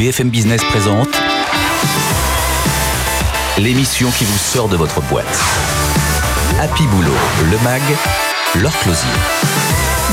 BFM Business présente l'émission qui vous sort de votre boîte. Happy Boulot, le MAG, leur closier.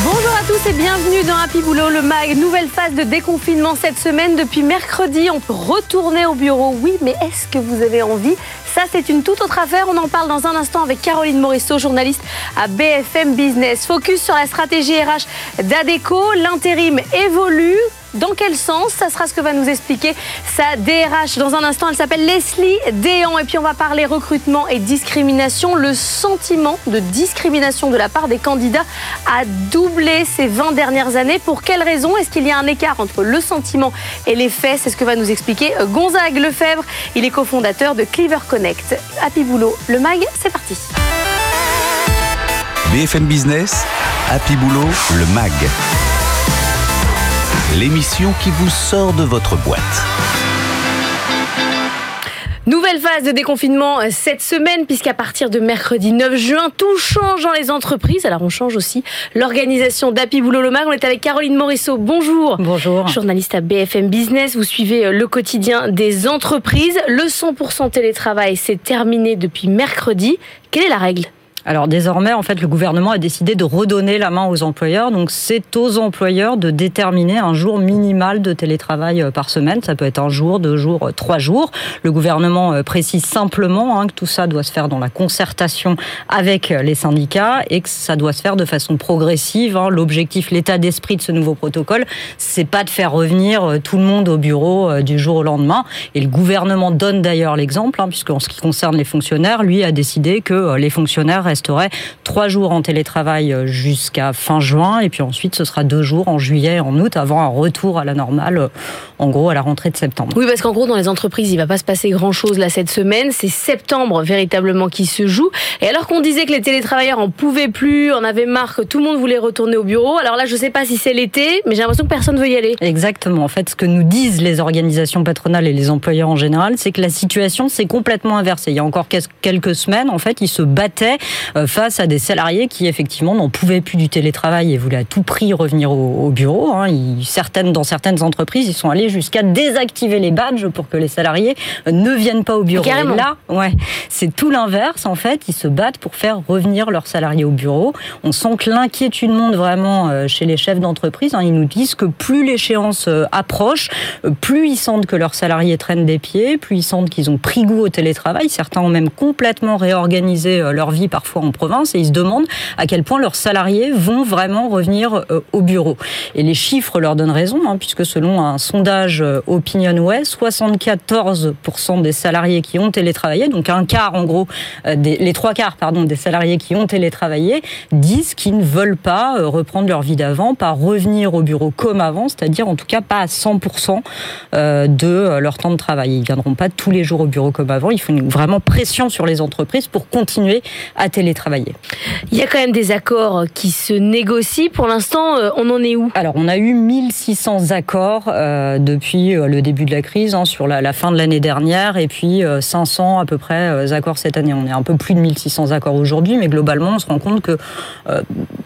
Bonjour à tous et bienvenue dans Happy Boulot, le MAG. Nouvelle phase de déconfinement cette semaine. Depuis mercredi, on peut retourner au bureau. Oui, mais est-ce que vous avez envie? Ça, c'est une toute autre affaire. On en parle dans un instant avec Caroline Morisseau, journaliste à BFM Business. Focus sur la stratégie RH d'Adeco. L'intérim évolue. Dans quel sens Ça sera ce que va nous expliquer sa DRH. Dans un instant, elle s'appelle Leslie Déhan. Et puis, on va parler recrutement et discrimination. Le sentiment de discrimination de la part des candidats a doublé ces 20 dernières années. Pour quelles raisons Est-ce qu'il y a un écart entre le sentiment et les faits C'est ce que va nous expliquer Gonzague Lefebvre. Il est cofondateur de Cleaver Connect. Happy Boulot, le MAG, c'est parti. BFM Business, Happy Boulot, le MAG l'émission qui vous sort de votre boîte. Nouvelle phase de déconfinement cette semaine, puisqu'à partir de mercredi 9 juin, tout change dans les entreprises. Alors on change aussi l'organisation d'Happy Boulot Le Mag. On est avec Caroline Morisseau. Bonjour. Bonjour. Journaliste à BFM Business. Vous suivez euh, le quotidien des entreprises. Le 100% télétravail, c'est terminé depuis mercredi. Quelle est la règle? Alors désormais, en fait, le gouvernement a décidé de redonner la main aux employeurs. Donc c'est aux employeurs de déterminer un jour minimal de télétravail euh, par semaine. Ça peut être un jour, deux jours, euh, trois jours. Le gouvernement euh, précise simplement hein, que tout ça doit se faire dans la concertation avec les syndicats et que ça doit se faire de façon progressive. Hein. L'objectif, l'état d'esprit de ce nouveau protocole, c'est pas de faire revenir tout le monde au bureau du jour au lendemain. Et le gouvernement donne d'ailleurs l'exemple, hein, puisque en ce qui concerne les fonctionnaires, lui a décidé que les fonctionnaires resterait trois jours en télétravail euh, jusqu'à fin juin, et puis ensuite ce sera deux jours en juillet et en août, avant un retour à la normale, euh, en gros à la rentrée de septembre. Oui, parce qu'en gros, dans les entreprises, il va pas se passer grand-chose là cette semaine. C'est septembre véritablement qui se joue. Et alors qu'on disait que les télétravailleurs en pouvaient plus, en avaient marre, que tout le monde voulait retourner au bureau. Alors là, je sais pas si c'est l'été, mais j'ai l'impression que personne veut y aller. Exactement. En fait, ce que nous disent les organisations patronales et les employeurs en général, c'est que la situation s'est complètement inversée. Il y a encore quelques semaines, en fait, ils se battaient face à des salariés qui effectivement n'en pouvaient plus du télétravail et voulaient à tout prix revenir au, bureau. Hein. certaines, dans certaines entreprises, ils sont allés jusqu'à désactiver les badges pour que les salariés ne viennent pas au bureau. Carrément. Et là, ouais, c'est tout l'inverse en fait. Ils se battent pour faire revenir leurs salariés au bureau. On sent que l'inquiétude monte vraiment euh, chez les chefs d'entreprise. Hein. Ils nous disent que plus l'échéance euh, approche, plus ils sentent que leurs salariés traînent des pieds, plus ils sentent qu'ils ont pris goût au télétravail. Certains ont même complètement réorganisé leur vie parfois en province et ils se demandent à quel point leurs salariés vont vraiment revenir euh, au bureau. Et les chiffres leur donnent raison, hein, puisque selon un sondage euh, OpinionWay, 74% des salariés qui ont télétravaillé, donc un quart en gros, euh, les trois quarts pardon des salariés qui ont télétravaillé disent qu'ils ne veulent pas reprendre leur vie d'avant, pas revenir au bureau comme avant, c'est-à-dire en tout cas pas à 100% de leur temps de travail. Ils viendront pas tous les jours au bureau comme avant. Il faut vraiment pression sur les entreprises pour continuer à télétravailler. Il y a quand même des accords qui se négocient. Pour l'instant, euh, on en est où? Alors, on a eu 1600 accords euh, depuis euh, le début de la crise, hein, sur la, fin de l'année dernière, et puis 500 à peu près accords cette année. On est un peu plus de 1600 accords aujourd'hui, mais globalement, on se rend compte que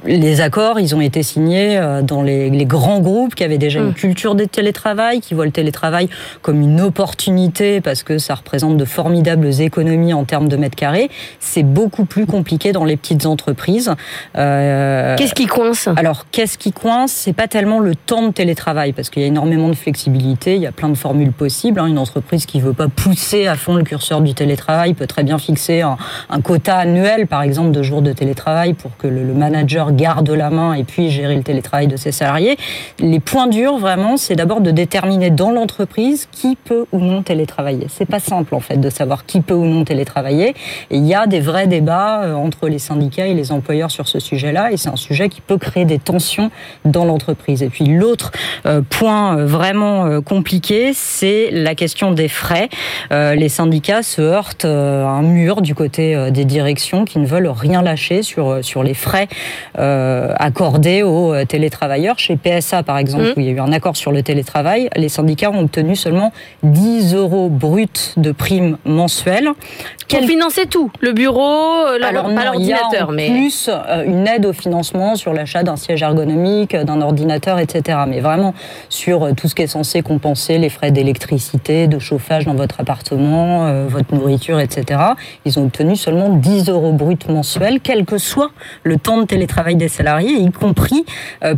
les accords, ils ont été signés dans les, grands groupes qui avaient déjà une mmh. culture des télétravail, qui voient le télétravail comme une opportunité parce que ça représente de formidables économies en termes de mètres carrés. C'est beaucoup plus compliqué dans les petites entreprises. Euh, qu'est-ce qui coince Alors, qu'est-ce qui coince? C'est pas tellement le temps de télétravail, parce qu'il y a énormément de flexibilité, il y a plein de formules possibles. Hein. Une entreprise qui veut pas pousser à fond le curseur du télétravail peut très bien fixer un, quota annuel, par exemple, de jours de télétravail pour que le, manager garde la main et puis gérer le télétravail de ses salariés. Les points durs, vraiment, c'est d'abord de déterminer dans l'entreprise qui peut ou non télétravailler. C'est pas simple, en fait, de savoir qui peut ou non télétravailler. Et il y a des vrais débats euh, entre les syndicats et les employeurs sur ce sujet-là, et c'est un sujet qui peut créer des tensions dans l'entreprise. Et puis l'autre euh, point euh, vraiment euh, compliqué, c'est la question des frais. Les syndicats se heurtent à un mur du côté des directions qui ne veulent rien lâcher sur, sur les frais accordés aux télétravailleurs. Chez PSA, par exemple, mmh. où il y a eu un accord sur le télétravail, les syndicats ont obtenu seulement 10 euros bruts de primes mensuelles. Pour financer tout, le bureau, la Alors non, en mais... plus une aide au financement sur l'achat d'un siège ergonomique, d'un ordinateur, etc. Mais vraiment sur tout ce qui est censé compenser les frais d'électricité, de chauffage dans votre appartement, votre nourriture, etc. Ils ont obtenu seulement 10 euros bruts mensuels, quel que soit le temps de télétravail des salariés, y compris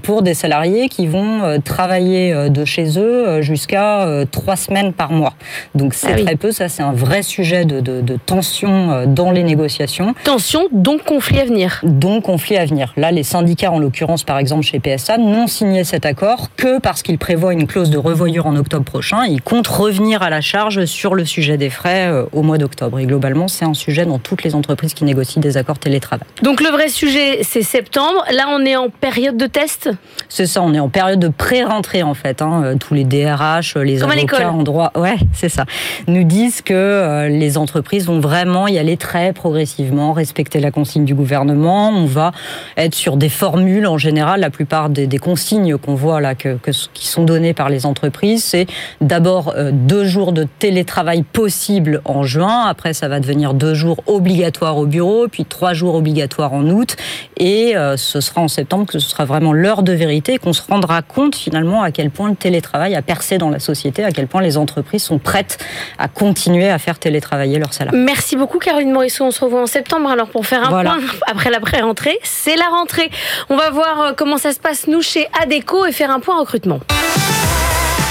pour des salariés qui vont travailler de chez eux jusqu'à trois semaines par mois. Donc c'est ah très peu, ça c'est un vrai sujet de, de, tension euh, dans les négociations. Tension, donc conflit à venir. Donc conflit à venir. Là, les syndicats, en l'occurrence par exemple chez PSA, n'ont signé cet accord que parce qu'ils prévoient une clause de revoyure en octobre prochain. Ils comptent revenir à la charge sur le sujet des frais euh, au mois d'octobre. Et globalement, c'est un sujet dans toutes les entreprises qui négocient des accords télétravail. Donc le vrai sujet, c'est septembre. Là, on est en période de test? C'est ça, on est en période de pré-rentrée en fait. Hein. Euh, tous les DRH, les Comme avocats en droit, ouais, c'est ça, nous disent que euh, les entreprises vont vraiment y aller très progressivement, respecter la consigne du gouvernement. On va être sur des formules en général. La plupart des, consignes qu'on voit là, que, qui sont données par les entreprises, c'est d'abord euh, deux jours de télétravail possible en juin. Après, ça va devenir deux jours obligatoires au bureau, puis trois jours obligatoires en août. Et euh, ce sera en septembre que ce sera vraiment l'heure de vérité, qu'on se rendra compte finalement à quel point le télétravail a percé dans la société, à quel point les entreprises sont prêtes à continuer à faire télétravailler leurs salariés. Merci beaucoup Caroline Morisseau. On se revoit en septembre alors pour faire un point après la pré-rentrée. C'est la rentrée. On va voir euh, comment ça se passe nous chez Adeco et faire un point recrutement.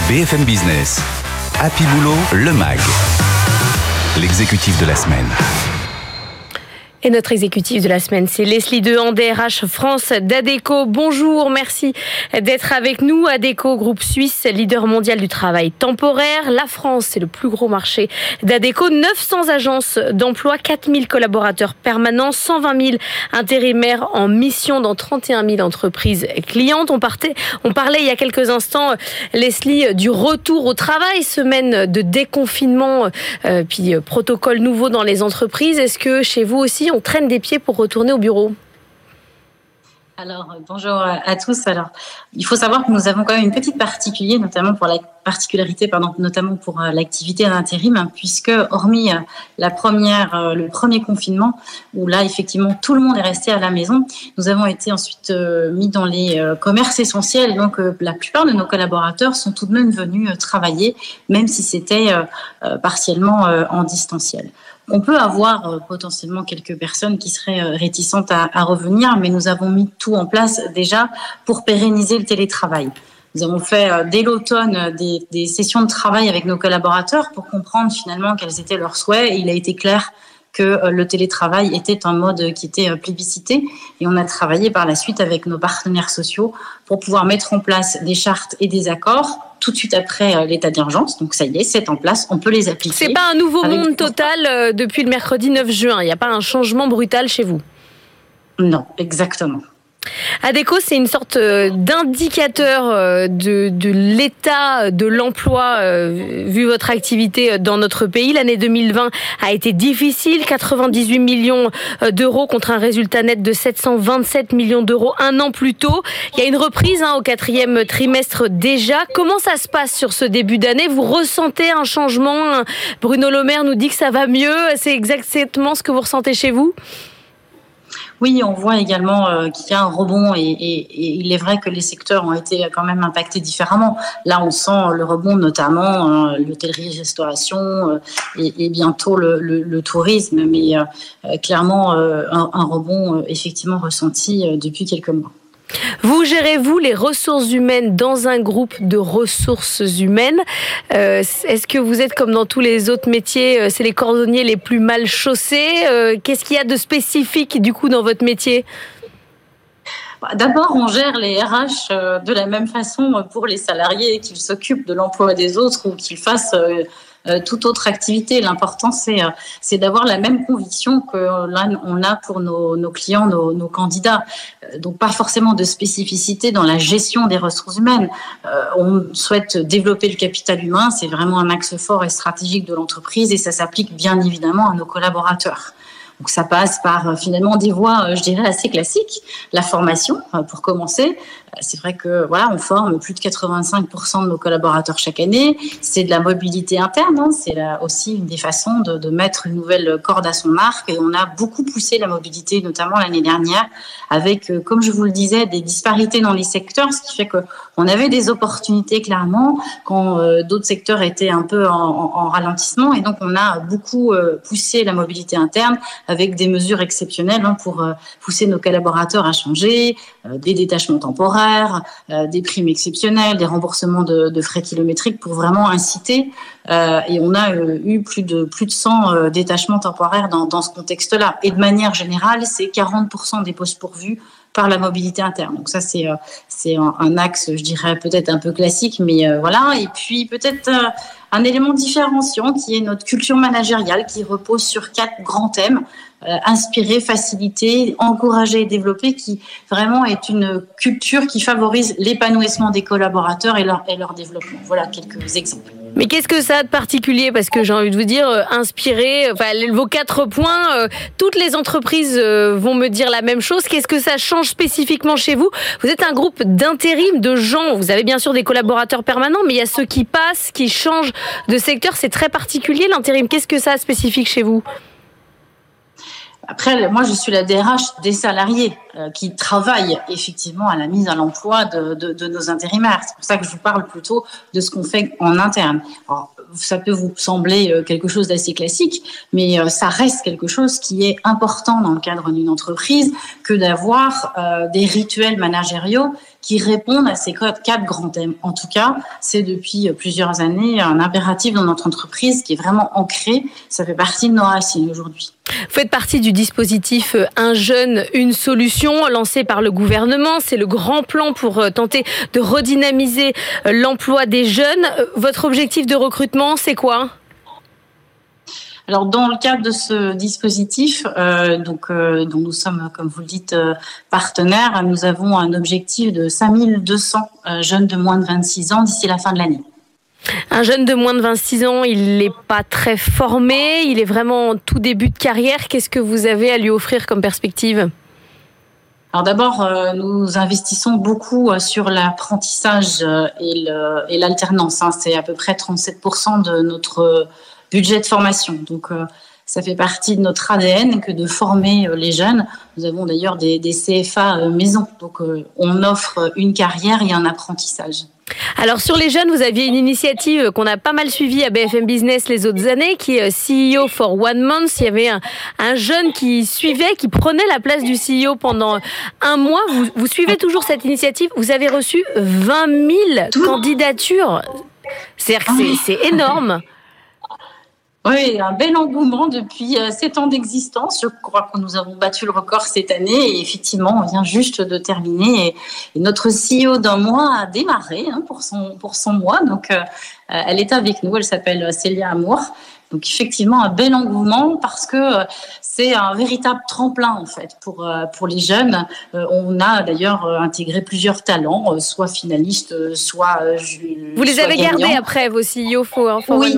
BFM Business. Happy Boulot, le MAG. L'exécutif de la semaine. Et notre exécutif de la semaine, c'est Leslie Dehan, DRH France d'Adeco. Bonjour, merci d'être avec nous. Adeco, groupe suisse, leader mondial du travail temporaire. La France, c'est le plus gros marché d'Adeco. 900 agences d'emploi, 4000 collaborateurs permanents, 120 000 intérimaires en mission dans 31 000 entreprises clientes. On, partait, on parlait il y a quelques instants, Leslie, du retour au travail, semaine de déconfinement, euh, puis euh, protocole nouveau dans les entreprises. Est-ce que chez vous aussi, on traîne des pieds pour retourner au bureau alors, euh, bonjour à tous. Alors, il faut savoir que nous avons quand même une petite particulier, notamment pour la particularité, pardon, notamment pour euh, l'activité d'intérim, hein, puisque hormis euh, la première, le premier confinement, où là effectivement tout le monde est resté à la maison, nous avons été ensuite mis dans les commerces essentiels. Donc, la plupart de nos collaborateurs sont tout de même venus travailler, même si c'était partiellement en distanciel. On peut avoir euh, potentiellement quelques personnes qui seraient euh, réticentes à, revenir, mais nous avons mis tout en place déjà pour pérenniser le télétravail. Nous avons fait euh, dès l'automne des, sessions de travail avec nos collaborateurs pour comprendre finalement quels étaient leurs souhaits. Et il a été clair que le télétravail était un mode qui était plébiscité et on a travaillé par la suite avec nos partenaires sociaux pour pouvoir mettre en place des chartes et des accords tout de suite après euh, l'état d'urgence. Donc ça y est, c'est en place, on peut les appliquer. C'est pas un nouveau monde total euh, depuis le mercredi 9 juin. Il n'y a pas un changement brutal chez vous? Non, exactement. ADECO, c'est une sorte euh, d'indicateur euh, de, l'état de l'emploi euh, vu votre activité dans notre pays. L'année 2020 a été difficile, 98 millions d'euros contre un résultat net de 727 millions d'euros un an plus tôt. Il y a une reprise hein, au quatrième trimestre déjà. Comment ça se passe sur ce début d'année? Vous ressentez un changement? Bruno Le nous dit que ça va mieux. C'est exactement ce que vous ressentez chez vous? Oui, on voit également euh, qu'il y a un rebond et, il est vrai que les secteurs ont été quand même impactés différemment. Là, on sent le rebond, notamment euh, l'hôtellerie-restauration euh, et, bientôt le, tourisme, mais clairement un, un, rebond effectivement ressenti depuis quelques mois. Vous gérez, vous, les ressources humaines dans un groupe de ressources humaines. Euh, est-ce que vous êtes comme dans tous les autres métiers, euh, c'est les cordonniers les plus mal chaussés euh, Qu'est-ce qu'il y a de spécifique, du coup, dans votre métier? Bah, D'abord, on gère les RH de la même façon pour les salariés, qu'ils s'occupent de l'emploi des autres ou qu'ils fassent toute autre activité. L'important, c'est euh, c'est d'avoir la même conviction que là, on a pour nos, nos clients, nos, nos, candidats. Euh, donc, pas forcément de spécificité dans la gestion des ressources humaines. on souhaite développer le capital humain. C'est vraiment un axe fort et stratégique de l'entreprise et ça s'applique bien évidemment à nos collaborateurs. Donc ça passe par finalement des voies, je dirais, assez classiques. La formation, pour commencer. C'est vrai que voilà, on forme plus de 85% de nos collaborateurs chaque année. C'est de la mobilité interne. Hein. C'est aussi une des façons de, mettre une nouvelle corde à son arc. Et on a beaucoup poussé la mobilité, notamment l'année dernière, avec, comme je vous le disais, des disparités dans les secteurs, ce qui fait que on avait des opportunités clairement quand euh, d'autres secteurs étaient un peu en, en, ralentissement. Et donc, on a beaucoup euh, poussé la mobilité interne avec des mesures exceptionnelles hein, pour euh, pousser nos collaborateurs à changer, des détachements temporaires, des primes exceptionnelles, des remboursements de, frais kilométriques pour vraiment inciter. et on a eu plus de plus de 100 détachements temporaires dans, dans ce contexte-là. Et de manière générale, c'est 40% des postes pourvus par la mobilité interne. Donc ça, c'est euh, c'est un, axe, je dirais, peut-être un peu classique, mais euh, voilà. Et puis peut-être euh, un élément différenciant qui est notre culture managériale qui repose sur quatre grands thèmes. inspirer, faciliter, encourager et développer, qui vraiment est une culture qui favorise l'épanouissement des collaborateurs et leur, et leur développement. Voilà quelques exemples. Mais qu'est-ce que ça a de particulier? Parce que j'ai envie de vous dire, euh, inspirer, enfin, vos quatre points, euh, toutes les entreprises euh, vont me dire la même chose. Qu'est-ce que ça change spécifiquement chez vous? Vous êtes un groupe d'intérim, de gens. Vous avez bien sûr des collaborateurs permanents, mais il y a ceux qui passent, qui changent de secteur. C'est très particulier l'intérim. Qu'est-ce que ça a spécifique chez vous? Après, moi, je suis la DRH des salariés euh, qui travaillent effectivement à la mise à l'emploi de, de, de, nos intérimaires. C'est pour ça que je vous parle plutôt de ce qu'on fait en interne. Alors, ça peut vous sembler euh, quelque chose d'assez classique, mais euh, ça reste quelque chose qui est important dans le cadre d'une entreprise que d'avoir des rituels managériaux qui répondent à ces quatre grands thèmes. En tout cas, c'est depuis plusieurs années un impératif dans notre entreprise qui est vraiment ancré. Ça fait partie de nos racines aujourd'hui. Vous faites partie du dispositif euh, Un jeune, une solution lancé par le gouvernement. C'est le grand plan pour euh, tenter de redynamiser euh, l'emploi des jeunes. Votre objectif de recrutement, c'est quoi? Alors, dans le cadre de ce dispositif, donc, dont nous sommes, comme vous le dites, partenaires, nous avons un objectif de 5200 jeunes de moins de 26 ans d'ici la fin de l'année. Un jeune de moins de 26 ans, il n'est pas très formé, il est vraiment en tout début de carrière. Qu'est-ce que vous avez à lui offrir comme perspective? Alors d'abord, nous investissons beaucoup sur l'apprentissage et l'alternance. Hein. C'est à peu près 37% de notre budget de formation. Donc, euh, ça fait partie de notre ADN que de former euh, les jeunes. Nous avons d'ailleurs des, CFA euh, maison. Donc, on offre une carrière et un apprentissage. Alors sur les jeunes, vous aviez une initiative qu'on a pas mal suivie à BFM Business les autres années, qui est CEO for One Month. Il y avait un, jeune qui suivait, qui prenait la place du CEO pendant un mois. Vous, vous suivez toujours cette initiative? Vous avez reçu 20 000 candidatures. C'est-à-dire que c'est énorme. Oui, un bel engouement depuis euh, sept ans d'existence. Je crois que nous avons battu le record cette année et effectivement, on vient juste de terminer. Et, notre CEO d'un mois a démarré hein, pour, son, pour son mois. Donc, euh, euh, elle est avec nous. Elle s'appelle Célia Amour. Donc, effectivement, un bel engouement parce que c'est un véritable tremplin en fait pour pour les jeunes. on a d'ailleurs intégré plusieurs talents, soit finalistes, soit vous les avez gardés après vos CEO for, for oui.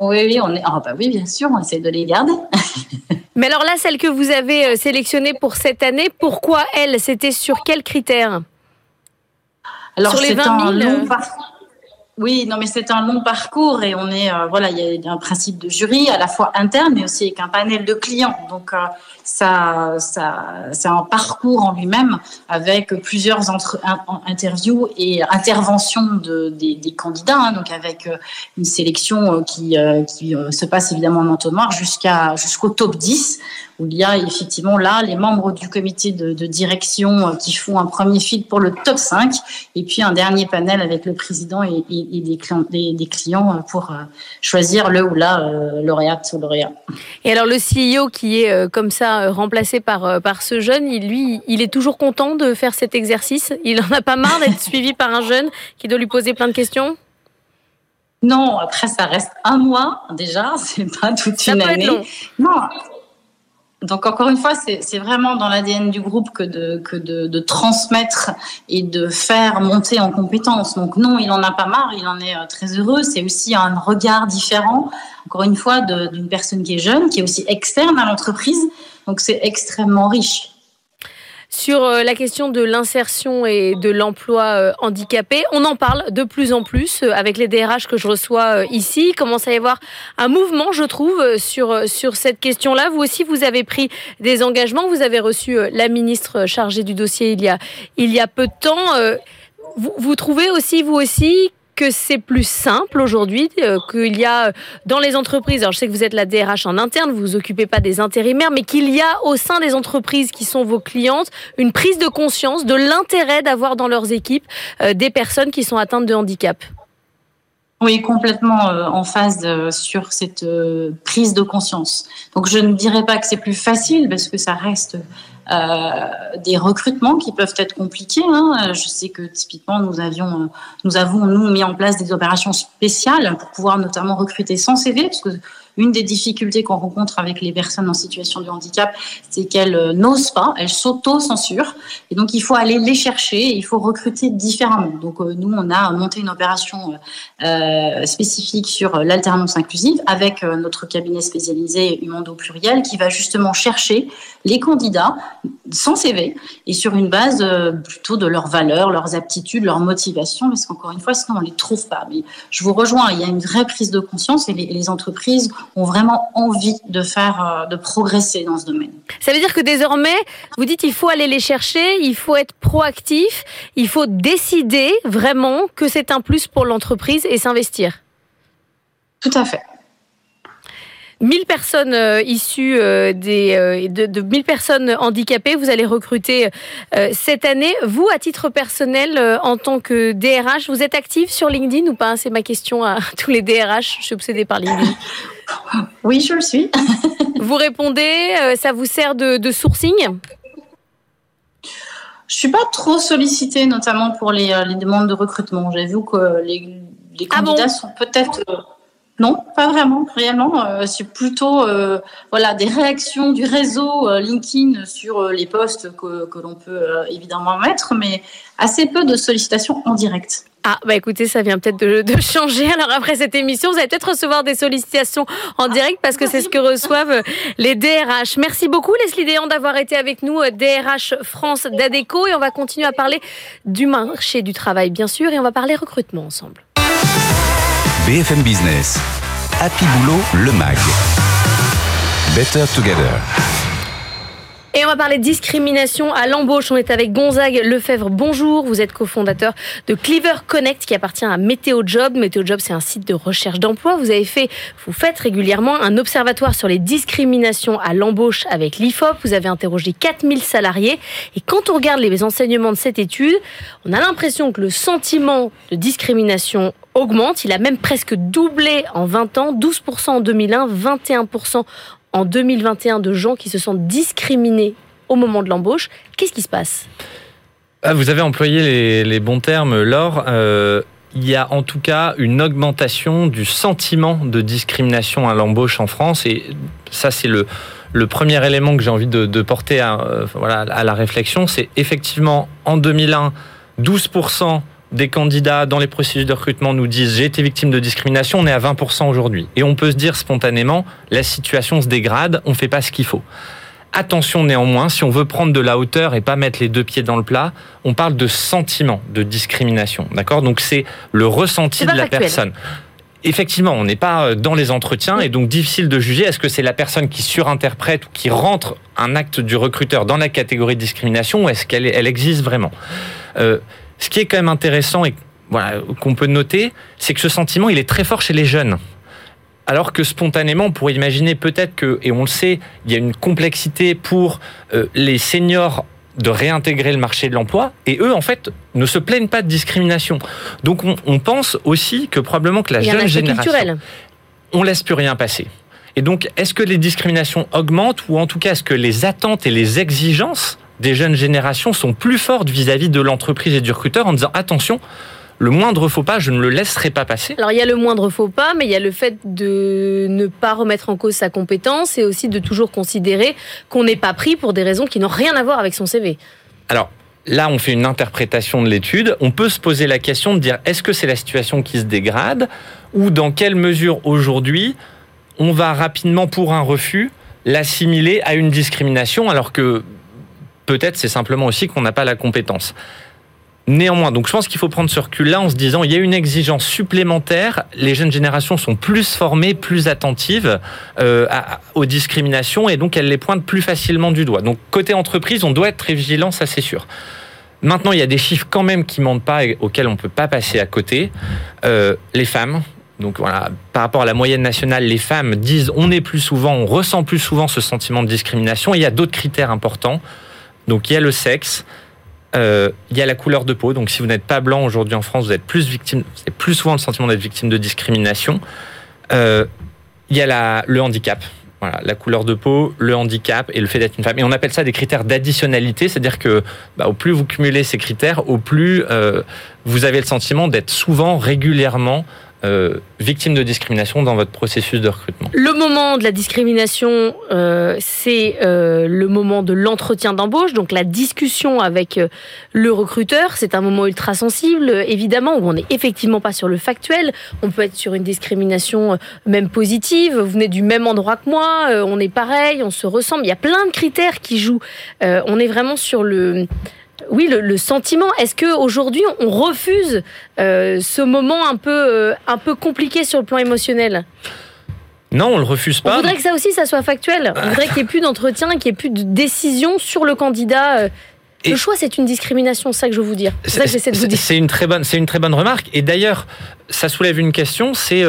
Oui, oui, on est... Ah, bah oui, bien sûr, on essaie de les garder. Mais alors là, celle que vous avez euh, sélectionnée pour cette année, pourquoi elle? C'était sur quels critères alors, sur les 20 000 oui, non, mais c'est un long parcours et on est, euh, voilà, il y a un principe de jury à la fois interne, mais aussi avec un panel de clients. Donc, euh, ça, ça, c'est un parcours en lui-même avec plusieurs interviews et interventions de, des, des candidats, hein, donc avec euh, une sélection qui, qui se passe évidemment en entonnoir jusqu'à jusqu'au top 10 où il y a effectivement là les membres du comité de, direction qui font un premier fil pour le top 5 et puis un dernier panel avec le président et, des, clients, des, clients euh, pour euh, choisir le ou la lauréate ou lauréat. Et alors le CEO qui est comme ça remplacé par, par ce jeune, il, lui, il est toujours content de faire cet exercice? Il en a pas marre d'être suivi par un jeune qui doit lui poser plein de questions? Non, après ça reste un mois déjà, c'est pas toute une année. Non, Donc encore une fois, c'est vraiment dans l'ADN du groupe que, de, que de, de, transmettre et de faire monter en compétences. Donc non, il en a pas marre, il en est euh, très heureux. C'est aussi un regard différent, encore une fois, d'une personne qui est jeune, qui est aussi externe à l'entreprise. Donc c'est extrêmement riche. Sur euh, la question de l'insertion et de l'emploi euh, handicapé, on en parle de plus en plus euh, avec les DRH que je reçois ici. Il commence à y avoir un mouvement, je trouve, sur, sur cette question-là. Vous aussi, vous avez pris des engagements. Vous avez reçu la ministre chargée du dossier il y a, il y a peu de temps. Vous, vous trouvez aussi, vous aussi, que c'est plus simple aujourd'hui, euh, qu'il y a euh, dans les entreprises, alors je sais que vous êtes la DRH en interne, vous vous occupez pas des intérimaires, mais qu'il y a au sein des entreprises qui sont vos clientes une prise de conscience de l'intérêt d'avoir dans leurs équipes euh, des personnes qui sont atteintes de handicap. Oui, complètement en phase sur cette prise de conscience. Donc je ne dirais pas que c'est plus facile parce que ça reste des recrutements qui peuvent être compliqués. Hein. Je sais que typiquement nous avions, nous avons nous mis en place des opérations spéciales pour pouvoir notamment recruter sans CV, parce que une des difficultés qu'on rencontre avec les personnes en situation de handicap, c'est qu'elles euh, n'osent pas, elles s'auto-censurent. Et donc, il faut aller les chercher, il faut recruter différemment. Donc, euh, nous, on a monté une opération euh, spécifique sur l'alternance inclusive avec notre cabinet spécialisé Humondo Pluriel qui va justement chercher les candidats sans CV et sur une base plutôt de leurs valeurs, leurs aptitudes, leurs motivations, parce qu'encore une fois, sinon on ne les trouve pas. Mais je vous rejoins, il y a une vraie prise de conscience et les, les entreprises ont vraiment envie de faire, euh, de progresser dans ce domaine. Ça veut dire que désormais, vous dites il faut aller les chercher, il faut être proactif, il faut décider vraiment que c'est un plus pour l'entreprise et s'investir. Tout à fait. 1000 personnes euh, issues euh, des, euh, de, de 1000 personnes handicapées, vous allez recruter cette année. Vous, à titre personnel, en tant que DRH, vous êtes active sur LinkedIn ou pas? C'est ma question à tous les DRH. Je suis obsédée par LinkedIn. Oui, je le suis. vous répondez, ça vous sert de, de sourcing? Je suis pas trop sollicitée, notamment pour les, les demandes de recrutement. J'ai vu que les, les ah candidats sont peut-être non, pas vraiment, réellement. Euh, c'est plutôt euh, voilà des réactions du réseau euh, LinkedIn sur les posts que, que l'on peut évidemment mettre, mais assez peu de sollicitations en direct. Ah, bah écoutez, ça vient peut-être de, changer. Alors après cette émission, vous allez peut-être recevoir des sollicitations en direct parce que c'est ce que reçoivent les DRH. Merci beaucoup Leslie Déant d'avoir été avec nous, DRH France d'ADECO. Et on va continuer à parler du marché du travail, bien sûr, et on va parler recrutement ensemble. BFM Business. Happy Boulot, le MAG. Better Together. Et on va parler discrimination à l'embauche. On est avec Gonzague Lefebvre. Bonjour, vous êtes cofondateur de Cleaver Connect qui appartient à Météo Job. Météo Job, c'est un site de recherche d'emploi. Vous avez fait, vous faites régulièrement un observatoire sur les discriminations à l'embauche avec l'IFOP. Vous avez interrogé 4000 salariés. Et quand on regarde les enseignements de cette étude, on a l'impression que le sentiment de discrimination augmente. Il a même presque doublé en 20 ans, 12% en 2001, 21% en 2021 de gens qui se sentent discriminés au moment de l'embauche. Qu'est-ce qui se passe? Ah, Vous avez employé les, bons termes, Laure. Euh, il y a en tout cas une augmentation du sentiment de discrimination à l'embauche en France. Et ça, c'est le, premier élément que j'ai envie de, porter euh, à la réflexion. C'est effectivement en 2001, 12% des candidats dans les processus de recrutement nous disent j'ai été victime de discrimination, on est à 20% aujourd'hui. Et on peut se dire spontanément, la situation se dégrade, on ne fait pas ce qu'il faut. Attention néanmoins, si on veut prendre de la hauteur et pas mettre les deux pieds dans le plat, on parle de sentiment de discrimination. D'accord? Donc c'est le ressenti de la personne. Effectivement, on n'est pas euh, dans les entretiens et donc difficile de juger est-ce que c'est la personne qui surinterprète ou qui rentre un acte du recruteur dans la catégorie de discrimination ou est-ce qu'elle elle existe vraiment? Euh, ce qui est quand même intéressant et voilà, qu'on peut noter, c'est que ce sentiment, il est très fort chez les jeunes. Alors que spontanément, on pourrait imaginer peut-être que, et on le sait, il y a une complexité pour euh, les seniors de réintégrer le marché de l'emploi, et eux, en fait, ne se plaignent pas de discrimination. Donc on, pense aussi que probablement que la jeune génération, on laisse plus rien passer. Et donc, est-ce que les discriminations augmentent, ou en tout cas, est-ce que les attentes et les exigences des jeunes générations sont plus fortes vis-à-vis de l'entreprise et du recruteur en disant attention, le moindre faux pas, je ne le laisserai pas passer. Alors il y a le moindre faux pas, mais il y a le fait de ne pas remettre en cause sa compétence et aussi de toujours considérer qu'on n'est pas pris pour des raisons qui n'ont rien à voir avec son CV. Alors, Là, on fait une interprétation de l'étude. On peut se poser la question de dire est-ce que c'est la situation qui se dégrade ou dans quelle mesure aujourd'hui on va rapidement, pour un refus, l'assimiler à une discrimination alors que peut-être c'est simplement aussi qu'on n'a pas la compétence. Néanmoins, donc je pense qu'il faut prendre ce recul-là en se disant il y a une exigence supplémentaire. Les jeunes générations sont plus formées, plus attentives euh, aux discriminations et donc elles les pointent plus facilement du doigt. Donc côté entreprise, on doit être très vigilant, ça c'est sûr. Maintenant, il y a des chiffres quand même qui mentent pas et auxquels on peut pas passer à côté. Euh, les femmes. Donc voilà, par rapport à la moyenne nationale, les femmes disent on est plus souvent, on ressent plus souvent ce sentiment de discrimination. Et il y a d'autres critères importants. Donc il y a le sexe, euh, il y a la couleur de peau. Donc, si vous n'êtes pas blanc aujourd'hui en France, vous êtes plus victime, avez plus souvent le sentiment d'être victime de discrimination. Euh, il y a le handicap. Voilà, la couleur de peau, le handicap et le fait d'être une femme. Et on appelle ça des critères d'additionnalité, c'est-à-dire que bah, au plus vous cumulez ces critères, au plus euh, vous avez le sentiment d'être souvent, régulièrement euh, victime de discrimination dans votre processus de recrutement? Le moment de la discrimination, euh, c'est euh, le moment de l'entretien d'embauche, donc la discussion avec euh, le recruteur. C'est un moment ultra sensible, évidemment, où on n'est effectivement pas sur le factuel. On peut être sur une discrimination euh, même positive. Vous venez du même endroit que moi, on est pareil, on se ressemble. Il y a plein de critères qui jouent. on est vraiment sur le oui, le, sentiment. Est-ce que aujourd'hui on refuse euh, ce moment un peu, euh, un peu compliqué sur le plan émotionnel? Non, on le refuse pas. On voudrait que ça aussi, ça soit factuel. On voudrait qu'il n'y ait plus d'entretien, qu'il n'y ait plus de décision sur le candidat. Euh. le choix, c'est une discrimination, c'est ça que je veux vous dire. C'est ça que j'essaie de vous dire. C'est une très bonne, c'est une très bonne remarque. Et d'ailleurs, ça soulève une question. C'est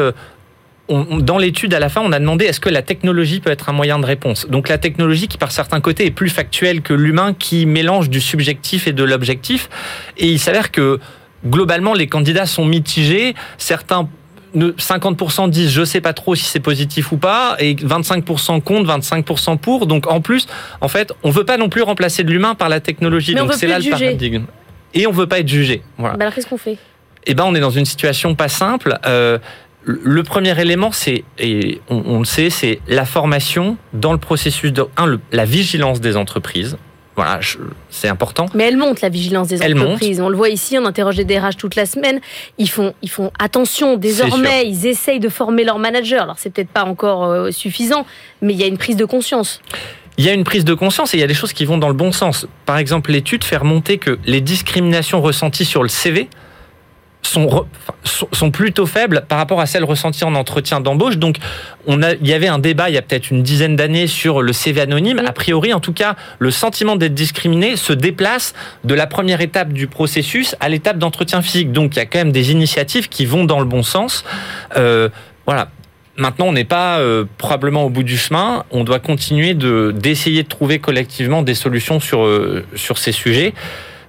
dans l'étude, à la fin, on a demandé est-ce que la technologie peut être un moyen de réponse Donc la technologie qui, par certains côtés, est plus factuelle que l'humain, qui mélange du subjectif et de l'objectif. Et il s'avère que, globalement, les candidats sont mitigés. Certains 50% disent je sais pas trop si c'est positif ou pas et 25% compte, 25% pour. Donc en plus, en fait, on veut pas non plus remplacer de l'humain par la technologie. Donc c'est là le paradigme. Et on veut pas être jugé. Voilà. Bah alors qu'est-ce qu'on fait? Eh ben, on est dans une situation pas simple. Euh, le premier élément, c'est, et on, le sait, c'est la formation dans le processus de, un, la vigilance des entreprises. Voilà, c'est important. Mais elle monte la vigilance des entreprises. On le voit ici, on interroge des DRH toute la semaine. Ils font, ils font attention désormais. Ils essayent de former leurs managers. Alors c'est peut-être pas encore euh, suffisant, mais il y a une prise de conscience. Il y a une prise de conscience et il y a des choses qui vont dans le bon sens. Par exemple, l'étude fait remonter que les discriminations ressenties sur le CV sont, sont plutôt faibles par rapport à celles ressenties en entretien d'embauche. Donc, on a, il y avait un débat il y a peut-être une dizaine d'années sur le CV anonyme. A priori, en tout cas, le sentiment d'être discriminé se déplace de la première étape du processus à l'étape d'entretien physique. Donc, il y a quand même des initiatives qui vont dans le bon sens. Euh, voilà. Maintenant, on n'est pas euh, probablement au bout du chemin. On doit continuer de d'essayer de trouver collectivement des solutions sur euh, sur ces sujets,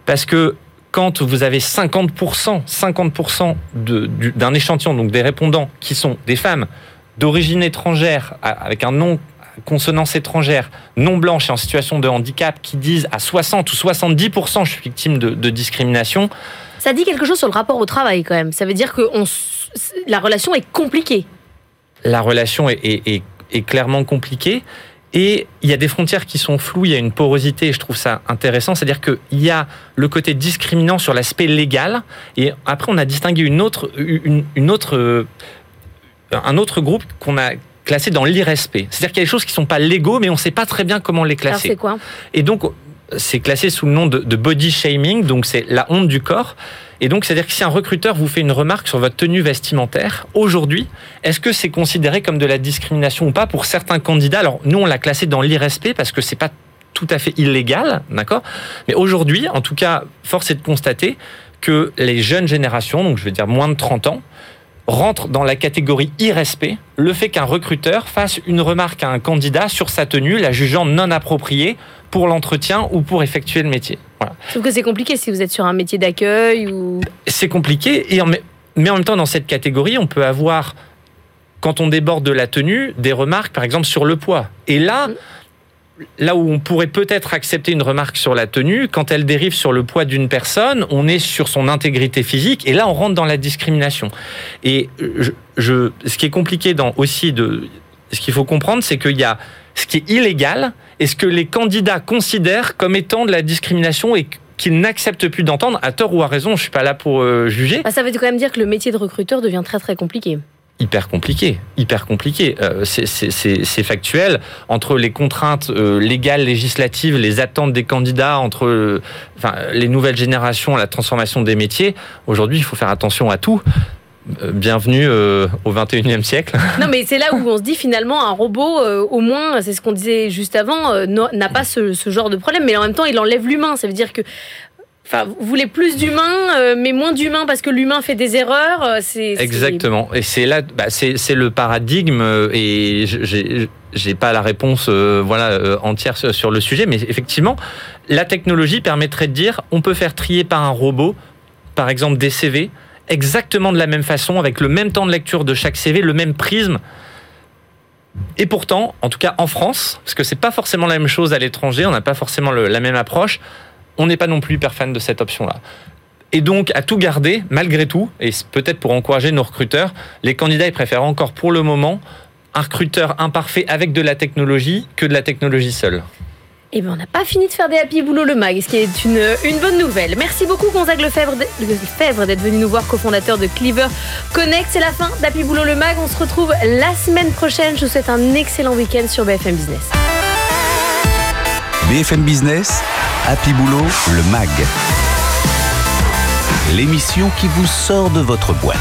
parce que quand vous avez 50%, 50% d'un échantillon, donc des répondants qui sont des femmes d'origine étrangère, avec un nom consonance étrangère, non blanche et en situation de handicap, qui disent à 60 ou 70% je suis victime de, discrimination. Ça dit quelque chose sur le rapport au travail quand même. Ça veut dire que la relation est compliquée. La relation est clairement compliquée. Et il y a des frontières qui sont floues, il y a une porosité, et je trouve ça intéressant. C'est-à-dire qu'il y a le côté discriminant sur l'aspect légal, et après on a distingué une autre, une, autre, euh, un autre groupe qu'on a classé dans l'irrespect. C'est-à-dire qu'il y a des choses qui ne sont pas légaux, mais on ne sait pas très bien comment les classer. c'est quoi? Et donc, c'est classé sous le nom de, de body shaming, donc c'est la honte du corps. Et donc, c'est-à-dire que si un recruteur vous fait une remarque sur votre tenue vestimentaire, aujourd'hui, est-ce que c'est considéré comme de la discrimination ou pas pour certains candidats? Alors, nous, on l'a classé dans l'irrespect parce que c'est pas tout à fait illégal, d'accord? Mais aujourd'hui, en tout cas, force est de constater que les jeunes générations, donc je veux dire moins de 30 ans, rentrent dans la catégorie irrespect, le fait qu'un recruteur fasse une remarque à un candidat sur sa tenue, la jugeant non appropriée pour l'entretien ou pour effectuer le métier. Sauf que c'est compliqué si vous êtes sur un métier d'accueil ou. C'est compliqué, et mais en même temps, dans cette catégorie, on peut avoir, quand on déborde de la tenue, des remarques, par exemple, sur le poids. Et là, là où on pourrait peut-être accepter une remarque sur la tenue, quand elle dérive sur le poids d'une personne, on est sur son intégrité physique et là on rentre dans la discrimination. Et je, ce qui est compliqué dans aussi de ce qu'il faut comprendre, c'est qu'il y a ce qui est illégal et ce que les candidats considèrent comme étant de la discrimination et qu'ils n'acceptent plus d'entendre, à tort ou à raison, je suis pas là pour euh, juger. Ah, ça veut quand même dire que le métier de recruteur devient très très compliqué hyper compliqué, hyper compliqué. Euh, c'est factuel entre les contraintes euh, légales, législatives, les attentes des candidats, entre euh, enfin, les nouvelles générations, la transformation des métiers. Aujourd'hui, il faut faire attention à tout. Bienvenue au 21e siècle. Non, mais c'est là où on se dit finalement un robot, au moins, c'est ce qu'on disait juste avant, n'a pas ce, ce, genre de problème, mais en même temps, il enlève l'humain. Ça veut dire que Enfin, vous voulez plus d'humain, euh, mais moins d'humain parce que l'humain fait des erreurs. Euh, c'est exactement. Et c'est là, bah, c'est le paradigme. Euh, et j'ai pas la réponse, voilà, entière sur le sujet, mais effectivement, la technologie permettrait de dire, on peut faire trier par un robot, par exemple des CV, exactement de la même façon, avec le même temps de lecture de chaque CV, le même prisme. Et pourtant, en tout cas en France, parce que c'est pas forcément la même chose à l'étranger, on n'a pas forcément la même approche on n'est pas non plus hyper fan de cette option-là. Et donc, à tout garder, malgré tout, et peut-être pour encourager nos recruteurs, les candidats ils préfèrent encore pour le moment un recruteur imparfait avec de la technologie que de la technologie seule. Eh bien, on n'a pas fini de faire des happy boulot le mag, ce qui est une, une bonne nouvelle. Merci beaucoup, Gonzague Lefebvre, d'être venu nous voir, cofondateur de Cleaver Connect. C'est la fin d'Happy Boulot le mag. On se retrouve la semaine prochaine. Je vous souhaite un excellent week-end sur BFM Business. BFM Business, Happy Boulot, le MAG. L'émission qui vous sort de votre boîte.